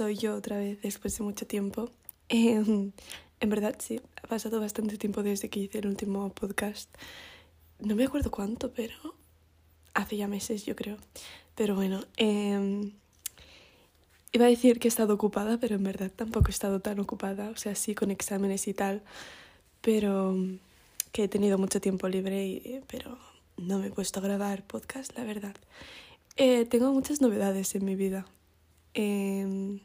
soy yo otra vez después de mucho tiempo. Em, en verdad, sí, ha pasado bastante tiempo desde que hice el último podcast. No me acuerdo cuánto, pero hace ya meses, yo creo. Pero bueno, eh, iba a decir que he estado ocupada, pero en verdad tampoco he estado tan ocupada. O sea, sí, con exámenes y tal, pero que he tenido mucho tiempo libre, y, pero no me he puesto a grabar podcast, la verdad. Eh, tengo muchas novedades en mi vida. Eh,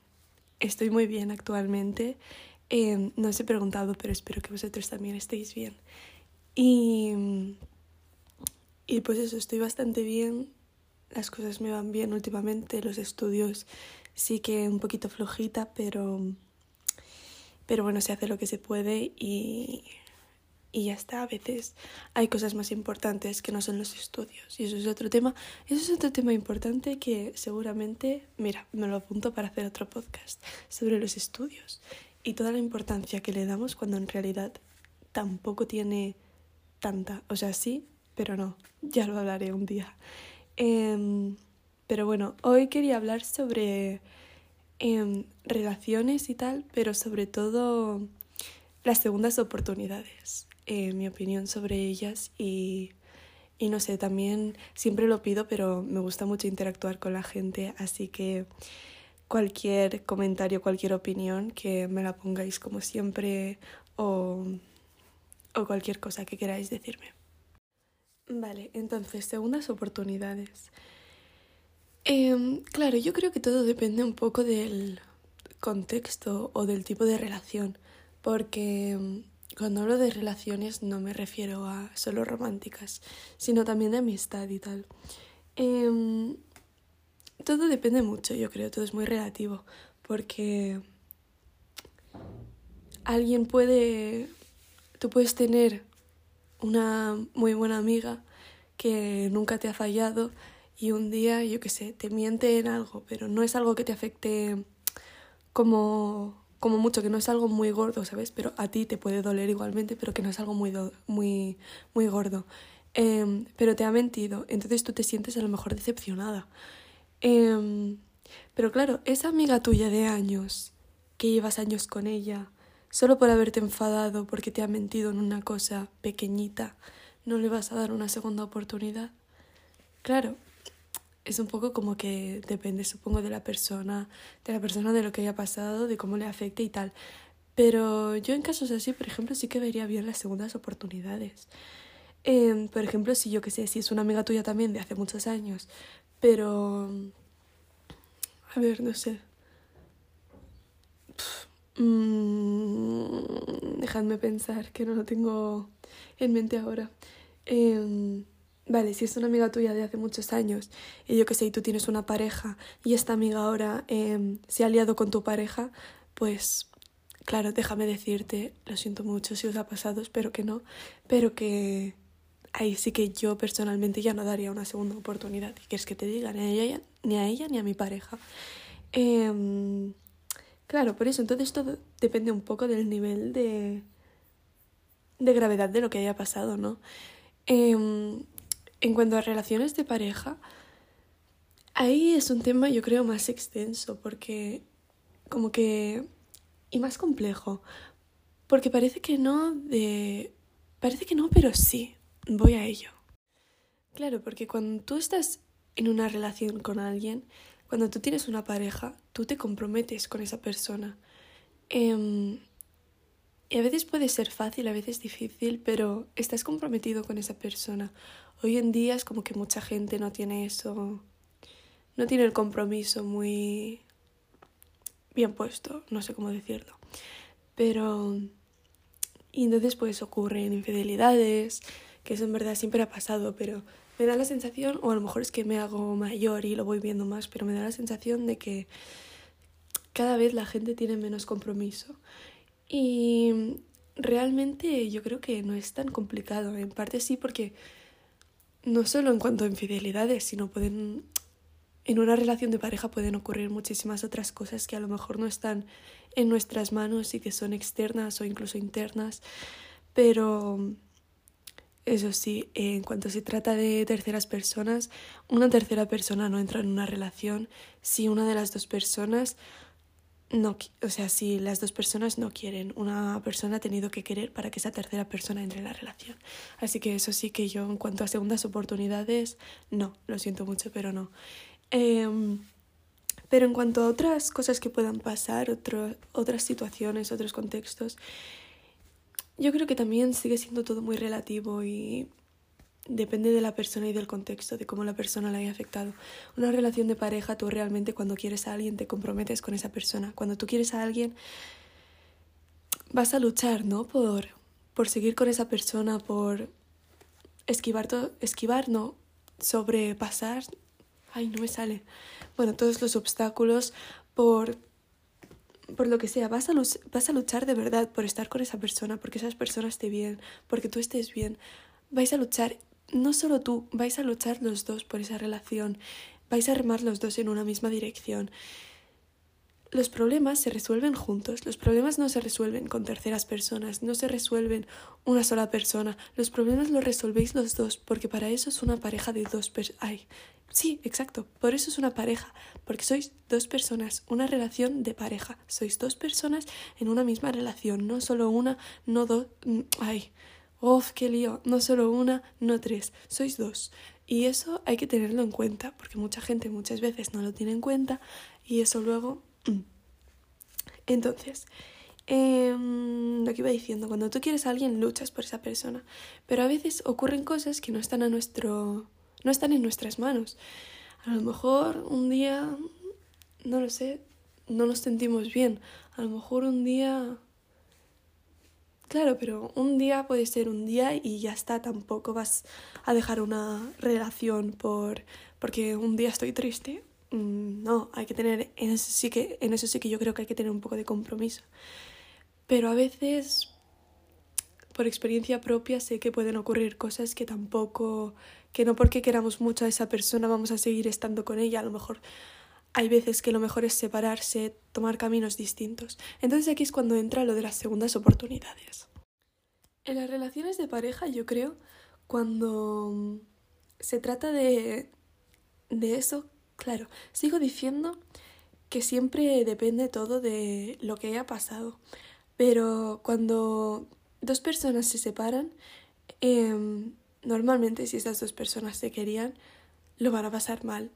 estoy muy bien actualmente. Eh, no os he preguntado, pero espero que vosotros también estéis bien. Y, y pues eso, estoy bastante bien. Las cosas me van bien últimamente. Los estudios sí que un poquito flojita, pero, pero bueno, se hace lo que se puede y, y ya está. A veces hay cosas más importantes que no son los estudios. Y eso es otro tema. Eso es otro tema importante que seguramente, mira, me lo apunto para hacer otro podcast sobre los estudios y toda la importancia que le damos cuando en realidad tampoco tiene tanta. O sea, sí, pero no. Ya lo hablaré un día. Eh, pero bueno, hoy quería hablar sobre eh, relaciones y tal, pero sobre todo las segundas oportunidades, eh, mi opinión sobre ellas y, y no sé, también siempre lo pido, pero me gusta mucho interactuar con la gente, así que cualquier comentario, cualquier opinión que me la pongáis como siempre o, o cualquier cosa que queráis decirme. Vale, entonces, segundas oportunidades. Eh, claro, yo creo que todo depende un poco del contexto o del tipo de relación, porque em, cuando hablo de relaciones no me refiero a solo románticas, sino también de amistad y tal. Eh, todo depende mucho, yo creo, todo es muy relativo, porque alguien puede, tú puedes tener una muy buena amiga que nunca te ha fallado y un día, yo qué sé, te miente en algo, pero no es algo que te afecte como, como mucho, que no es algo muy gordo, ¿sabes? Pero a ti te puede doler igualmente, pero que no es algo muy, muy, muy gordo. Eh, pero te ha mentido, entonces tú te sientes a lo mejor decepcionada. Eh, pero claro, esa amiga tuya de años, que llevas años con ella, solo por haberte enfadado porque te ha mentido en una cosa pequeñita, ¿no le vas a dar una segunda oportunidad? Claro, es un poco como que depende, supongo, de la persona, de la persona, de lo que haya pasado, de cómo le afecte y tal. Pero yo en casos así, por ejemplo, sí que vería bien las segundas oportunidades. Eh, por ejemplo, si yo que sé, si es una amiga tuya también de hace muchos años, pero... A ver, no sé. Mm, dejadme pensar, que no lo tengo en mente ahora. Eh, Vale, si es una amiga tuya de hace muchos años y yo que sé, y tú tienes una pareja y esta amiga ahora eh, se ha aliado con tu pareja, pues claro, déjame decirte, lo siento mucho si os ha pasado, espero que no, pero que ahí sí que yo personalmente ya no daría una segunda oportunidad. ¿Y quieres que te diga? Ni a ella, ni a, ella, ni a mi pareja. Eh, claro, por eso, entonces todo depende un poco del nivel de, de gravedad de lo que haya pasado, ¿no? Eh, en cuanto a relaciones de pareja, ahí es un tema yo creo más extenso porque como que... y más complejo. Porque parece que no de... Parece que no, pero sí. Voy a ello. Claro, porque cuando tú estás en una relación con alguien, cuando tú tienes una pareja, tú te comprometes con esa persona. Eh, y a veces puede ser fácil, a veces difícil, pero estás comprometido con esa persona. Hoy en día es como que mucha gente no tiene eso, no tiene el compromiso muy bien puesto, no sé cómo decirlo. Pero... Y entonces pues ocurren infidelidades, que eso en verdad siempre ha pasado, pero me da la sensación, o a lo mejor es que me hago mayor y lo voy viendo más, pero me da la sensación de que cada vez la gente tiene menos compromiso. Y realmente yo creo que no es tan complicado. En parte sí, porque no solo en cuanto a infidelidades, sino pueden. En una relación de pareja pueden ocurrir muchísimas otras cosas que a lo mejor no están en nuestras manos y que son externas o incluso internas. Pero eso sí, en cuanto se trata de terceras personas, una tercera persona no entra en una relación si una de las dos personas no, o sea, si las dos personas no quieren, una persona ha tenido que querer para que esa tercera persona entre en la relación. Así que eso sí que yo en cuanto a segundas oportunidades, no, lo siento mucho, pero no. Em, pero en cuanto a otras cosas que puedan pasar, otras situaciones, otros contextos, yo creo que también sigue siendo todo muy relativo y depende de la persona y del contexto, de cómo la persona la haya afectado. Una relación de pareja, tú realmente cuando quieres a alguien te comprometes con esa persona. Cuando tú quieres a alguien, vas a luchar, ¿no? Por, por seguir con esa persona, por esquivar esquivar, no, sobrepasar. Ay, no me sale. Bueno, todos los obstáculos, por por lo que sea, vas a, vas a luchar de verdad por estar con esa persona, porque esas personas estén bien, porque tú estés bien. Vais a luchar no solo tú, vais a luchar los dos por esa relación, vais a remar los dos en una misma dirección. Los problemas se resuelven juntos, los problemas no se resuelven con terceras personas, no se resuelven una sola persona, los problemas los resolvéis los dos, porque para eso es una pareja de dos personas. Sí, exacto, por eso es una pareja, porque sois dos personas, una relación de pareja, sois dos personas en una misma relación, no solo una, no dos. Mm, ay, ¡Uf, qué lío! No solo una, no tres, sois dos. Y eso hay que tenerlo en cuenta, porque mucha gente muchas veces no lo tiene en cuenta y eso luego... Entonces, em, lo que iba diciendo, cuando tú quieres a alguien luchas por esa persona, pero a veces ocurren cosas que no están a nuestro... no están en nuestras manos. A lo mejor un día, no lo sé, no nos sentimos bien. A lo mejor un día Claro, pero un día puede ser un día y ya está, tampoco vas a dejar una relación por porque un día estoy triste. Mm, no, hay que tener en eso sí que en eso sí que yo creo que hay que tener un poco de compromiso. Pero a veces por experiencia propia sé que pueden ocurrir cosas que tampoco que no porque queramos mucho a esa persona vamos a seguir estando con ella, a lo mejor hay veces que lo mejor es separarse, tomar caminos distintos. Entonces aquí es cuando entra lo de las segundas oportunidades. En las relaciones de pareja yo creo cuando se trata de, de eso, claro, sigo diciendo que siempre depende todo de lo que haya pasado. Pero cuando dos personas se separan, em, normalmente si esas dos personas se querían, lo van a pasar mal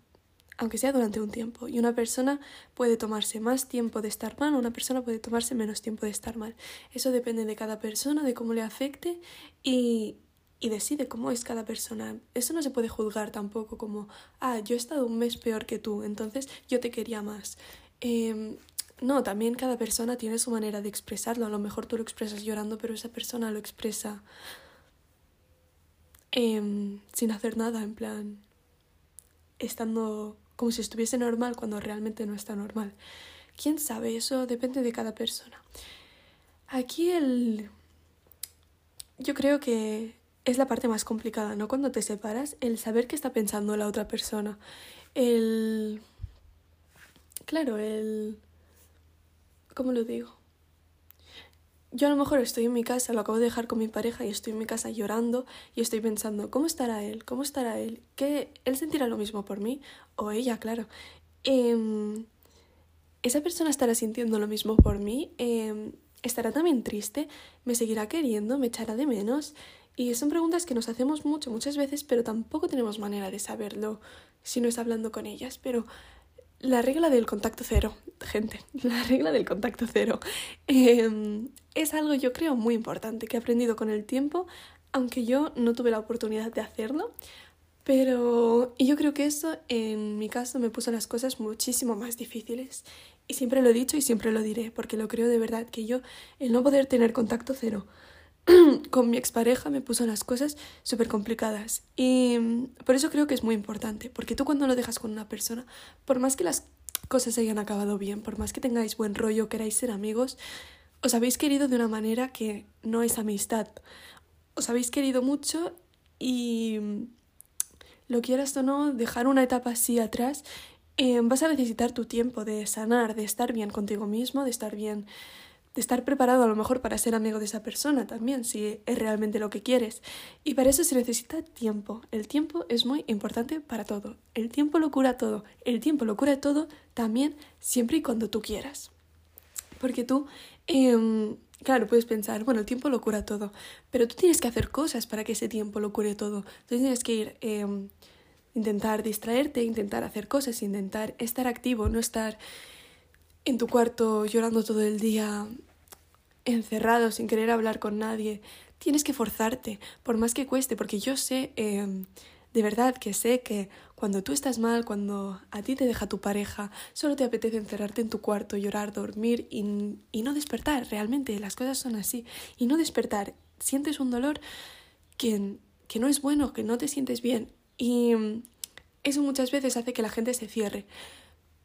aunque sea durante un tiempo. Y una persona puede tomarse más tiempo de estar mal, una persona puede tomarse menos tiempo de estar mal. Eso depende de cada persona, de cómo le afecte y, y decide cómo es cada persona. Eso no se puede juzgar tampoco como, ah, yo he estado un mes peor que tú, entonces yo te quería más. Em, no, también cada persona tiene su manera de expresarlo. A lo mejor tú lo expresas llorando, pero esa persona lo expresa em, sin hacer nada, en plan, estando como si estuviese normal cuando realmente no está normal. ¿Quién sabe? Eso depende de cada persona. Aquí el... Yo creo que es la parte más complicada, ¿no? Cuando te separas, el saber qué está pensando la otra persona. El... Claro, el... ¿Cómo lo digo? Yo a lo mejor estoy en mi casa, lo acabo de dejar con mi pareja y estoy en mi casa llorando y estoy pensando, ¿cómo estará él? ¿Cómo estará él? ¿Que él sentirá lo mismo por mí? O ella, claro. Em, ¿Esa persona estará sintiendo lo mismo por mí? Em, ¿Estará también triste? ¿Me seguirá queriendo? ¿Me echará de menos? Y son preguntas que nos hacemos mucho, muchas veces, pero tampoco tenemos manera de saberlo si no es hablando con ellas. Pero la regla del contacto cero, gente, la regla del contacto cero em, es algo yo creo muy importante que he aprendido con el tiempo, aunque yo no tuve la oportunidad de hacerlo, pero yo creo que eso en mi caso me puso las cosas muchísimo más difíciles. Y siempre lo he dicho y siempre lo diré, porque lo creo de verdad, que yo el no poder tener contacto cero con mi expareja me puso las cosas súper complicadas. Y mm, por eso creo que es muy importante, porque tú cuando lo dejas con una persona, por más que las cosas hayan acabado bien, por más que tengáis buen rollo, queráis ser amigos, os habéis querido de una manera que no es amistad. Os habéis querido mucho y mm, lo quieras o no, dejar una etapa así atrás, eh, vas a necesitar tu tiempo de sanar, de estar bien contigo mismo, de estar bien de estar preparado a lo mejor para ser amigo de esa persona también, si es realmente lo que quieres. Y para eso se necesita tiempo. El tiempo es muy importante para todo. El tiempo lo cura todo. El tiempo lo cura todo también siempre y cuando tú quieras. Porque tú, em, claro, puedes pensar, bueno, el tiempo lo cura todo, pero tú tienes que hacer cosas para que ese tiempo lo cure todo. Entonces tienes que ir, em, intentar distraerte, intentar hacer cosas, intentar estar activo, no estar en tu cuarto llorando todo el día, encerrado, sin querer hablar con nadie. Tienes que forzarte, por más que cueste, porque yo sé, em, de verdad que sé que cuando tú estás mal, cuando a ti te deja tu pareja, solo te apetece encerrarte en tu cuarto, llorar, dormir y, y no despertar. Realmente las cosas son así. Y no despertar. Sientes un dolor que, que no es bueno, que no te sientes bien. Y eso muchas veces hace que la gente se cierre.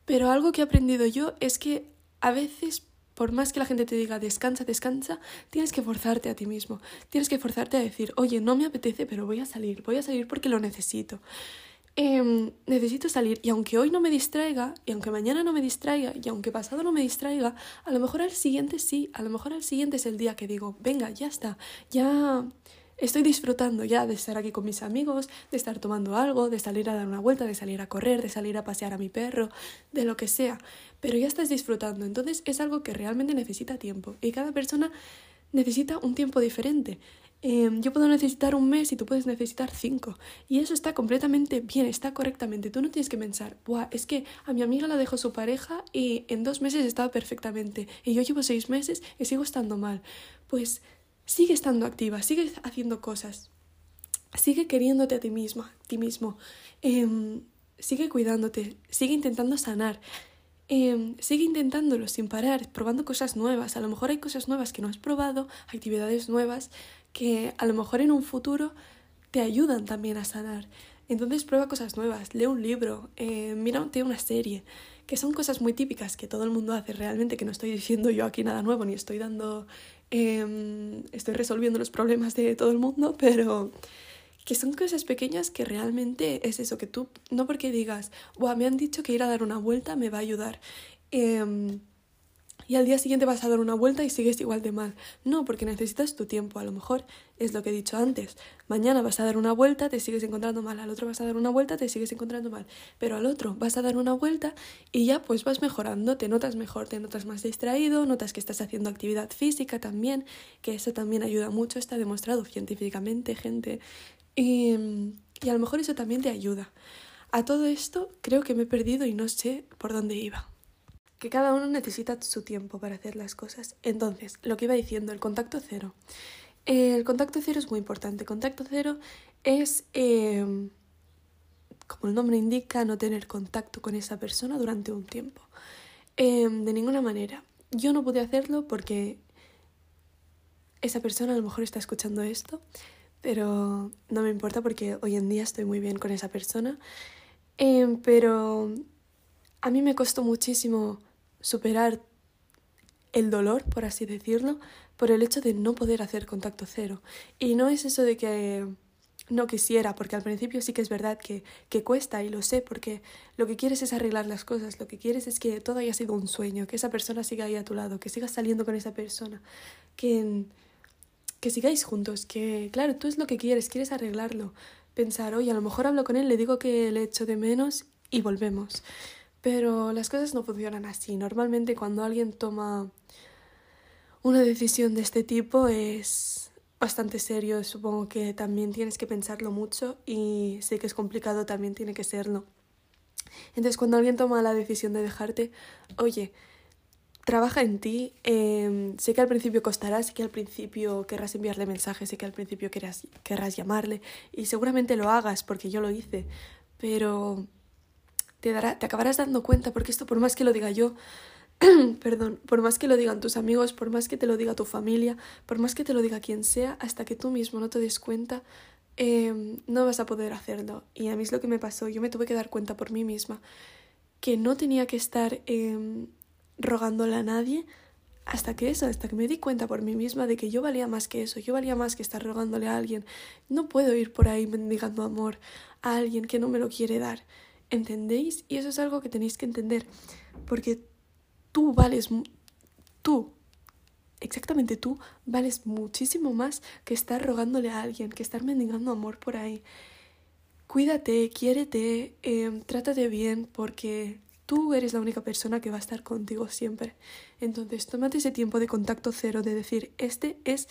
Pero algo que he aprendido yo es que a veces, por más que la gente te diga descansa, descansa, tienes que forzarte a ti mismo. Tienes que forzarte a decir, oye, no me apetece, pero voy a salir, voy a salir porque lo necesito. Em, necesito salir y aunque hoy no me distraiga, y aunque mañana no me distraiga, y aunque pasado no me distraiga, a lo mejor al siguiente sí, a lo mejor al siguiente es el día que digo, venga, ya está, ya estoy disfrutando ya de estar aquí con mis amigos, de estar tomando algo, de salir a dar una vuelta, de salir a correr, de salir a pasear a mi perro, de lo que sea, pero ya estás disfrutando, entonces es algo que realmente necesita tiempo y cada persona necesita un tiempo diferente. Em, yo puedo necesitar un mes y tú puedes necesitar cinco. Y eso está completamente bien, está correctamente. Tú no tienes que pensar, Buah, es que a mi amiga la dejó su pareja y en dos meses estaba perfectamente. Y yo llevo seis meses y sigo estando mal. Pues sigue estando activa, sigue haciendo cosas, sigue queriéndote a ti misma, a ti mismo, em, sigue cuidándote, sigue intentando sanar, em, sigue intentándolo sin parar, probando cosas nuevas. A lo mejor hay cosas nuevas que no has probado, actividades nuevas que a lo mejor en un futuro te ayudan también a sanar. Entonces prueba cosas nuevas, lee un libro, eh, mírate una serie, que son cosas muy típicas que todo el mundo hace realmente, que no estoy diciendo yo aquí nada nuevo, ni estoy dando Em, estoy resolviendo los problemas de todo el mundo, pero que son cosas pequeñas que realmente es eso, que tú, no porque digas, me han dicho que ir a dar una vuelta me va a ayudar. Eh, y al día siguiente vas a dar una vuelta y sigues igual de mal. No, porque necesitas tu tiempo. A lo mejor es lo que he dicho antes. Mañana vas a dar una vuelta, te sigues encontrando mal. Al otro vas a dar una vuelta, te sigues encontrando mal. Pero al otro vas a dar una vuelta y ya pues vas mejorando, te notas mejor, te notas más distraído, notas que estás haciendo actividad física también, que eso también ayuda mucho, está demostrado científicamente, gente. Y, y a lo mejor eso también te ayuda. A todo esto creo que me he perdido y no sé por dónde iba que cada uno necesita su tiempo para hacer las cosas. Entonces, lo que iba diciendo, el contacto cero. El contacto cero es muy importante. Contacto cero es, em, como el nombre indica, no tener contacto con esa persona durante un tiempo. Em, de ninguna manera. Yo no pude hacerlo porque esa persona a lo mejor está escuchando esto, pero no me importa porque hoy en día estoy muy bien con esa persona. Em, pero a mí me costó muchísimo superar el dolor, por así decirlo, por el hecho de no poder hacer contacto cero. Y no es eso de que no quisiera, porque al principio sí que es verdad que, que cuesta y lo sé, porque lo que quieres es arreglar las cosas, lo que quieres es que todo haya sido un sueño, que esa persona siga ahí a tu lado, que sigas saliendo con esa persona, que, que sigáis juntos, que claro, tú es lo que quieres, quieres arreglarlo, pensar, oye, a lo mejor hablo con él, le digo que le echo de menos y volvemos. Pero las cosas no funcionan así. Normalmente cuando alguien toma una decisión de este tipo es bastante serio. Supongo que también tienes que pensarlo mucho y sé que es complicado, también tiene que serlo. Entonces cuando alguien toma la decisión de dejarte, oye, trabaja en ti. Em, sé que al principio costará, sé que al principio querrás enviarle mensajes, sé que al principio querrás, querrás llamarle y seguramente lo hagas porque yo lo hice, pero te, dará, te acabarás dando cuenta, porque esto por más que lo diga yo, perdón, por más que lo digan tus amigos, por más que te lo diga tu familia, por más que te lo diga quien sea, hasta que tú mismo no te des cuenta, em, no vas a poder hacerlo. Y a mí es lo que me pasó, yo me tuve que dar cuenta por mí misma que no tenía que estar eh, rogándole a nadie hasta que eso, hasta que me di cuenta por mí misma de que yo valía más que eso, yo valía más que estar rogándole a alguien. No puedo ir por ahí mendigando amor a alguien que no me lo quiere dar. ¿Entendéis? Y eso es algo que tenéis que entender, porque tú vales, tú, exactamente tú, vales muchísimo más que estar rogándole a alguien, que estar mendigando amor por ahí. Cuídate, quiérete, eh, trátate bien, porque tú eres la única persona que va a estar contigo siempre. Entonces, tómate ese tiempo de contacto cero, de decir, este es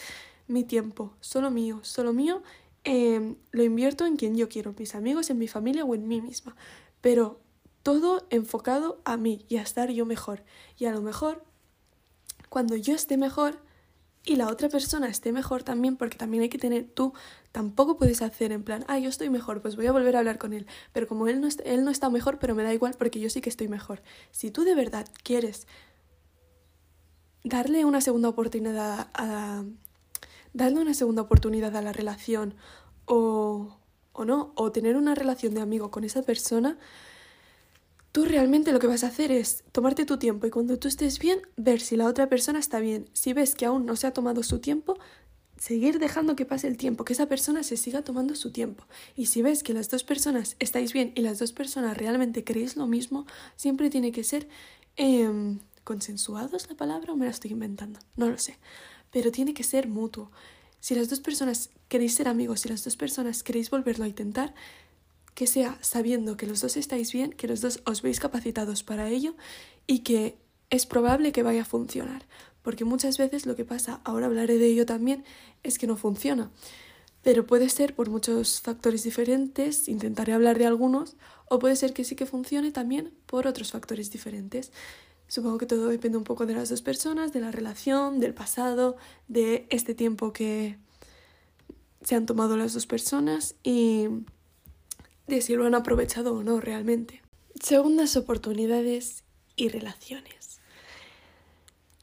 mi tiempo, solo mío, solo mío, em, lo invierto en quien yo quiero, en mis amigos, en mi familia o en mí misma. Pero todo enfocado a mí y a estar yo mejor. Y a lo mejor, cuando yo esté mejor, y la otra persona esté mejor también, porque también hay que tener, tú tampoco puedes hacer en plan, ah, yo estoy mejor, pues voy a volver a hablar con él, pero como él no, él no está mejor, pero me da igual porque yo sí que estoy mejor. Si tú de verdad quieres darle una segunda oportunidad a, darle una segunda oportunidad a la relación o, o no, o tener una relación de amigo con esa persona, Tú realmente lo que vas a hacer es tomarte tu tiempo y cuando tú estés bien, ver si la otra persona está bien. Si ves que aún no se ha tomado su tiempo, seguir dejando que pase el tiempo, que esa persona se siga tomando su tiempo. Y si ves que las dos personas estáis bien y las dos personas realmente queréis lo mismo, siempre tiene que ser eh, consensuado es la palabra o me la estoy inventando, no lo sé. Pero tiene que ser mutuo. Si las dos personas queréis ser amigos, si las dos personas queréis volverlo a intentar, que sea sabiendo que los dos estáis bien, que los dos os veis capacitados para ello y que es probable que vaya a funcionar. Porque muchas veces lo que pasa, ahora hablaré de ello también, es que no funciona. Pero puede ser por muchos factores diferentes, intentaré hablar de algunos, o puede ser que sí que funcione también por otros factores diferentes. Supongo que todo depende un poco de las dos personas, de la relación, del pasado, de este tiempo que se han tomado las dos personas y de si lo han aprovechado o no realmente. Segundas oportunidades y relaciones.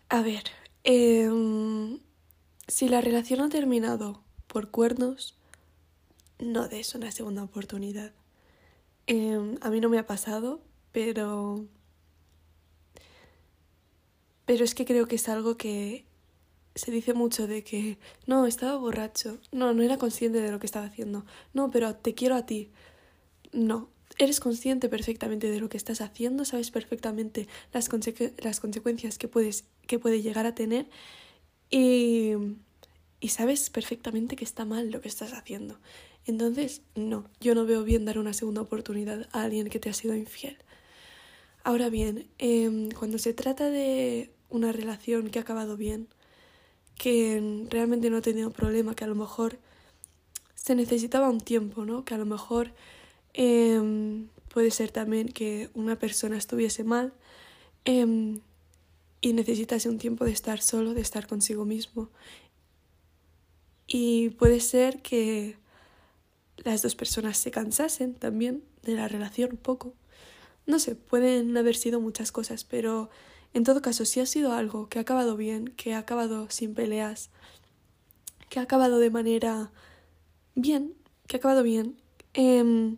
A ver, em, si la relación ha terminado por cuernos, no des una segunda oportunidad. Em, a mí no me ha pasado, pero... Pero es que creo que es algo que se dice mucho de que no, estaba borracho, no, no era consciente de lo que estaba haciendo, no, pero te quiero a ti, no, eres consciente perfectamente de lo que estás haciendo, sabes perfectamente las, las consecuencias que, puedes, que puede llegar a tener y, y sabes perfectamente que está mal lo que estás haciendo. Entonces, no, yo no veo bien dar una segunda oportunidad a alguien que te ha sido infiel. Ahora bien, em, cuando se trata de una relación que ha acabado bien, que realmente no ha tenido problema, que a lo mejor se necesitaba un tiempo, ¿no? Que a lo mejor Em, puede ser también que una persona estuviese mal em, y necesitase un tiempo de estar solo, de estar consigo mismo. Y puede ser que las dos personas se cansasen también de la relación un poco. No sé, pueden haber sido muchas cosas, pero en todo caso, si ha sido algo que ha acabado bien, que ha acabado sin peleas, que ha acabado de manera bien, que ha acabado bien, eh,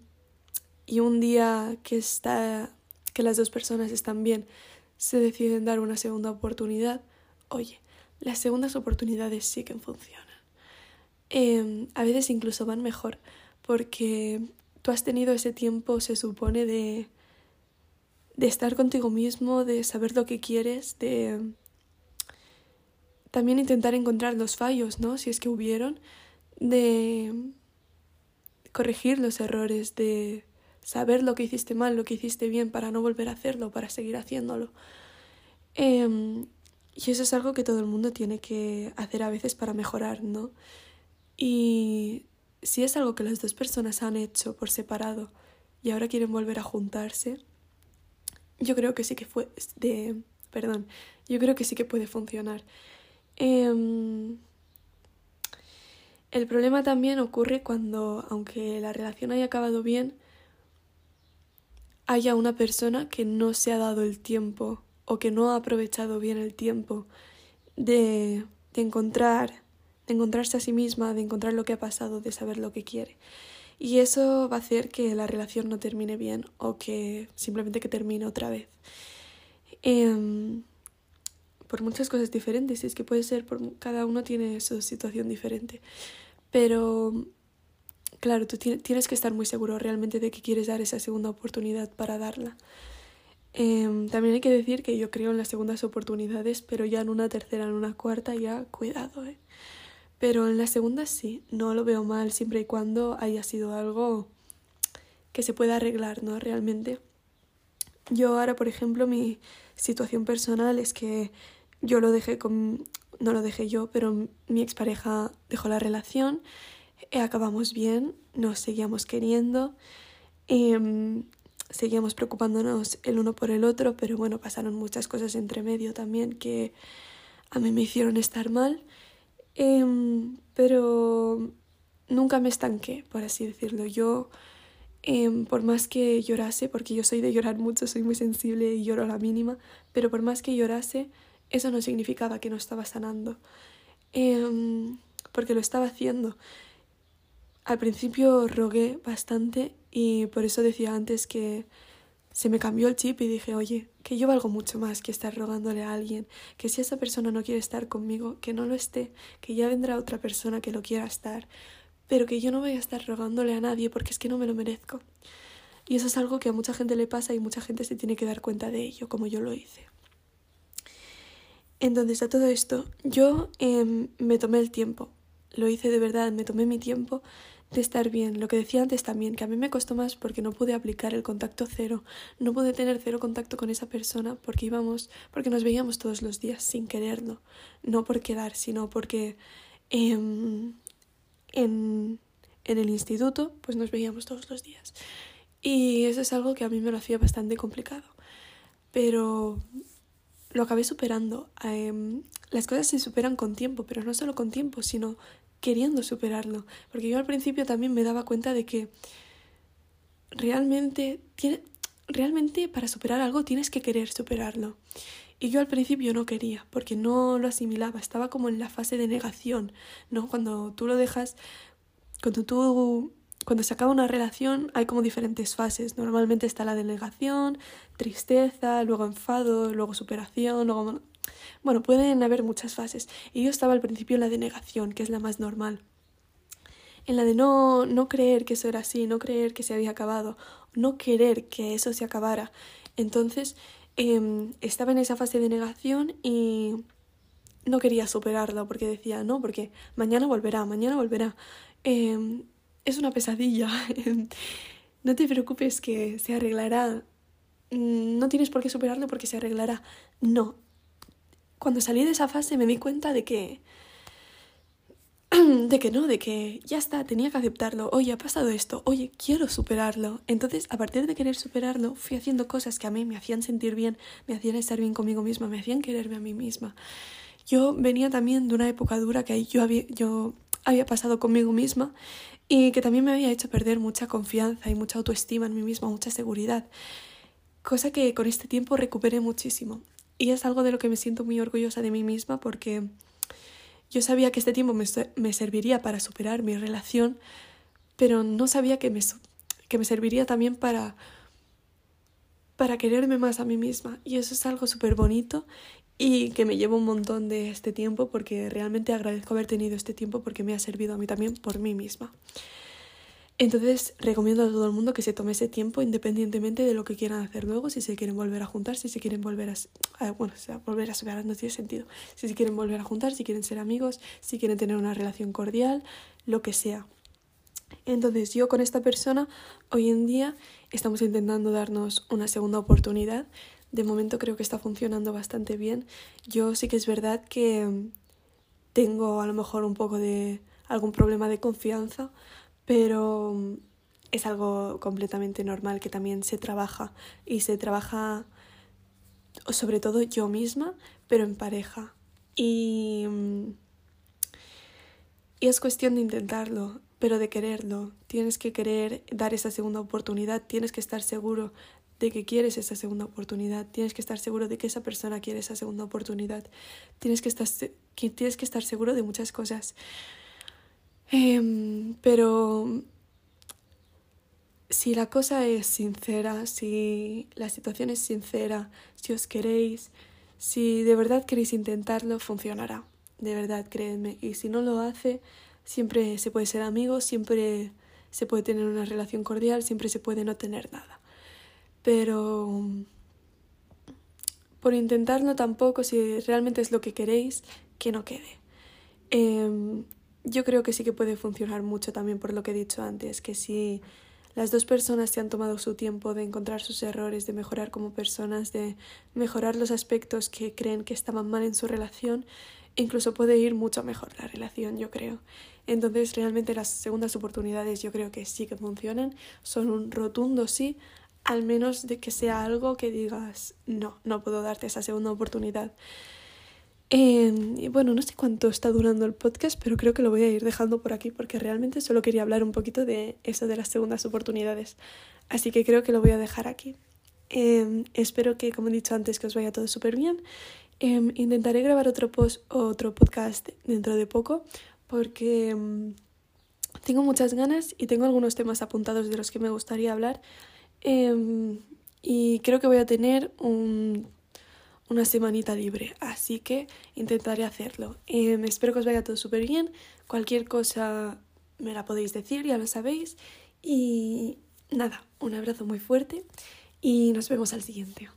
y un día que está que las dos personas están bien se deciden dar una segunda oportunidad, oye, las segundas oportunidades sí que funcionan. Em, a veces incluso van mejor porque tú has tenido ese tiempo, se supone, de, de estar contigo mismo, de saber lo que quieres, de también intentar encontrar los fallos, ¿no? Si es que hubieron, de corregir los errores, de saber lo que hiciste mal, lo que hiciste bien para no volver a hacerlo, para seguir haciéndolo. Em, y eso es algo que todo el mundo tiene que hacer a veces para mejorar, ¿no? Y si es algo que las dos personas han hecho por separado y ahora quieren volver a juntarse, yo creo que sí que fue de perdón, yo creo que sí que puede funcionar. Em, el problema también ocurre cuando, aunque la relación haya acabado bien, haya una persona que no se ha dado el tiempo o que no ha aprovechado bien el tiempo de, de encontrar, de encontrarse a sí misma, de encontrar lo que ha pasado, de saber lo que quiere. Y eso va a hacer que la relación no termine bien o que simplemente que termine otra vez. Em, por muchas cosas diferentes, es que puede ser, por, cada uno tiene su situación diferente. Pero claro, tú tienes que estar muy seguro realmente de que quieres dar esa segunda oportunidad para darla. Em, también hay que decir que yo creo en las segundas oportunidades, pero ya en una tercera, en una cuarta, ya cuidado, ¿eh? Pero en las segundas sí, no lo veo mal siempre y cuando haya sido algo que se pueda arreglar, ¿no? Realmente. Yo ahora, por ejemplo, mi situación personal es que yo lo dejé con... No lo dejé yo, pero mi expareja dejó la relación, eh, acabamos bien, nos seguíamos queriendo, em, seguíamos preocupándonos el uno por el otro, pero bueno, pasaron muchas cosas entre medio también que a mí me hicieron estar mal, em, pero nunca me estanqué, por así decirlo. Yo, em, por más que llorase, porque yo soy de llorar mucho, soy muy sensible y lloro a la mínima, pero por más que llorase, eso no significaba que no estaba sanando, em, porque lo estaba haciendo. Al principio rogué bastante y por eso decía antes que se me cambió el chip y dije, oye, que yo valgo mucho más que estar rogándole a alguien, que si esa persona no quiere estar conmigo, que no lo esté, que ya vendrá otra persona que lo quiera estar, pero que yo no voy a estar rogándole a nadie porque es que no me lo merezco. Y eso es algo que a mucha gente le pasa y mucha gente se tiene que dar cuenta de ello, como yo lo hice. Entonces, a todo esto, yo em, me tomé el tiempo, lo hice de verdad, me tomé mi tiempo de estar bien. Lo que decía antes también, que a mí me costó más porque no pude aplicar el contacto cero, no pude tener cero contacto con esa persona porque íbamos, porque nos veíamos todos los días sin quererlo, no por quedar, sino porque em, en, en el instituto pues nos veíamos todos los días. Y eso es algo que a mí me lo hacía bastante complicado. Pero lo acabé superando. Em, las cosas se superan con tiempo, pero no solo con tiempo, sino queriendo superarlo. Porque yo al principio también me daba cuenta de que realmente, tiene, realmente para superar algo tienes que querer superarlo. Y yo al principio no quería, porque no lo asimilaba, estaba como en la fase de negación, ¿no? Cuando tú lo dejas, cuando tú, cuando se acaba una relación hay como diferentes fases. Normalmente está la de negación, tristeza, luego enfado, luego superación, luego bueno, pueden haber muchas fases. Y yo estaba al principio en la de negación, que es la más normal. En la de no, no creer que eso era así, no creer que se había acabado, no querer que eso se acabara. Entonces, em, estaba en esa fase de negación y no quería superarla porque decía, no, porque mañana volverá, mañana volverá. Em, es una pesadilla. no te preocupes que se arreglará. Mm, no tienes por qué superarlo porque se arreglará. No, cuando salí de esa fase me di cuenta de que de que no, de que ya está, tenía que aceptarlo, oye, ha pasado esto, oye, quiero superarlo. Entonces, a partir de querer superarlo, fui haciendo cosas que a mí me hacían sentir bien, me hacían estar bien conmigo misma, me hacían quererme a mí misma. Yo venía también de una época dura que yo había, yo había pasado conmigo misma y que también me había hecho perder mucha confianza y mucha autoestima en mí misma, mucha seguridad. Cosa que con este tiempo recuperé muchísimo. Y es algo de lo que me siento muy orgullosa de mí misma porque yo sabía que este tiempo me, me serviría para superar mi relación, pero no sabía que me, que me serviría también para, para quererme más a mí misma. Y eso es algo súper bonito y que me llevo un montón de este tiempo porque realmente agradezco haber tenido este tiempo porque me ha servido a mí también por mí misma. Entonces recomiendo a todo el mundo que se tome ese tiempo independientemente de lo que quieran hacer luego, si se quieren volver a juntar, si se quieren volver a... bueno, o sea, volver a separar no tiene sentido. Si se quieren volver a juntar, si quieren ser amigos, si quieren tener una relación cordial, lo que sea. Entonces yo con esta persona hoy en día estamos intentando darnos una segunda oportunidad. De momento creo que está funcionando bastante bien. Yo sí que es verdad que tengo a lo mejor un poco de algún problema de confianza pero mm, es algo completamente normal que también se trabaja y se trabaja sobre todo yo misma, pero en pareja. Y, mm, y es cuestión de intentarlo, pero de quererlo. Tienes que querer dar esa segunda oportunidad, tienes que estar seguro de que quieres esa segunda oportunidad, tienes que estar seguro de que esa persona quiere esa segunda oportunidad, tienes que estar, tienes que estar seguro de muchas cosas. Em, pero si la cosa es sincera, si la situación es sincera, si os queréis, si de verdad queréis intentarlo, funcionará. De verdad, créanme. Y si no lo hace, siempre se puede ser amigos, siempre se puede tener una relación cordial, siempre se puede no tener nada. Pero por intentarlo tampoco, si realmente es lo que queréis, que no quede. Em, yo creo que sí que puede funcionar mucho también por lo que he dicho antes, que si las dos personas se han tomado su tiempo de encontrar sus errores, de mejorar como personas, de mejorar los aspectos que creen que estaban mal en su relación, incluso puede ir mucho mejor la relación, yo creo. Entonces, realmente las segundas oportunidades yo creo que sí que funcionan, son un rotundo sí, al menos de que sea algo que digas, no, no puedo darte esa segunda oportunidad. Em, bueno, no sé cuánto está durando el podcast, pero creo que lo voy a ir dejando por aquí porque realmente solo quería hablar un poquito de eso de las segundas oportunidades. Así que creo que lo voy a dejar aquí. Em, espero que, como he dicho antes, que os vaya todo súper bien. Em, intentaré grabar otro, post, otro podcast dentro de poco porque tengo muchas ganas y tengo algunos temas apuntados de los que me gustaría hablar. y creo que voy a tener un una semanita libre, así que intentaré hacerlo. Em, espero que os vaya todo súper bien. Cualquier cosa me la podéis decir, ya lo sabéis. Y nada, un abrazo muy fuerte y nos vemos al siguiente.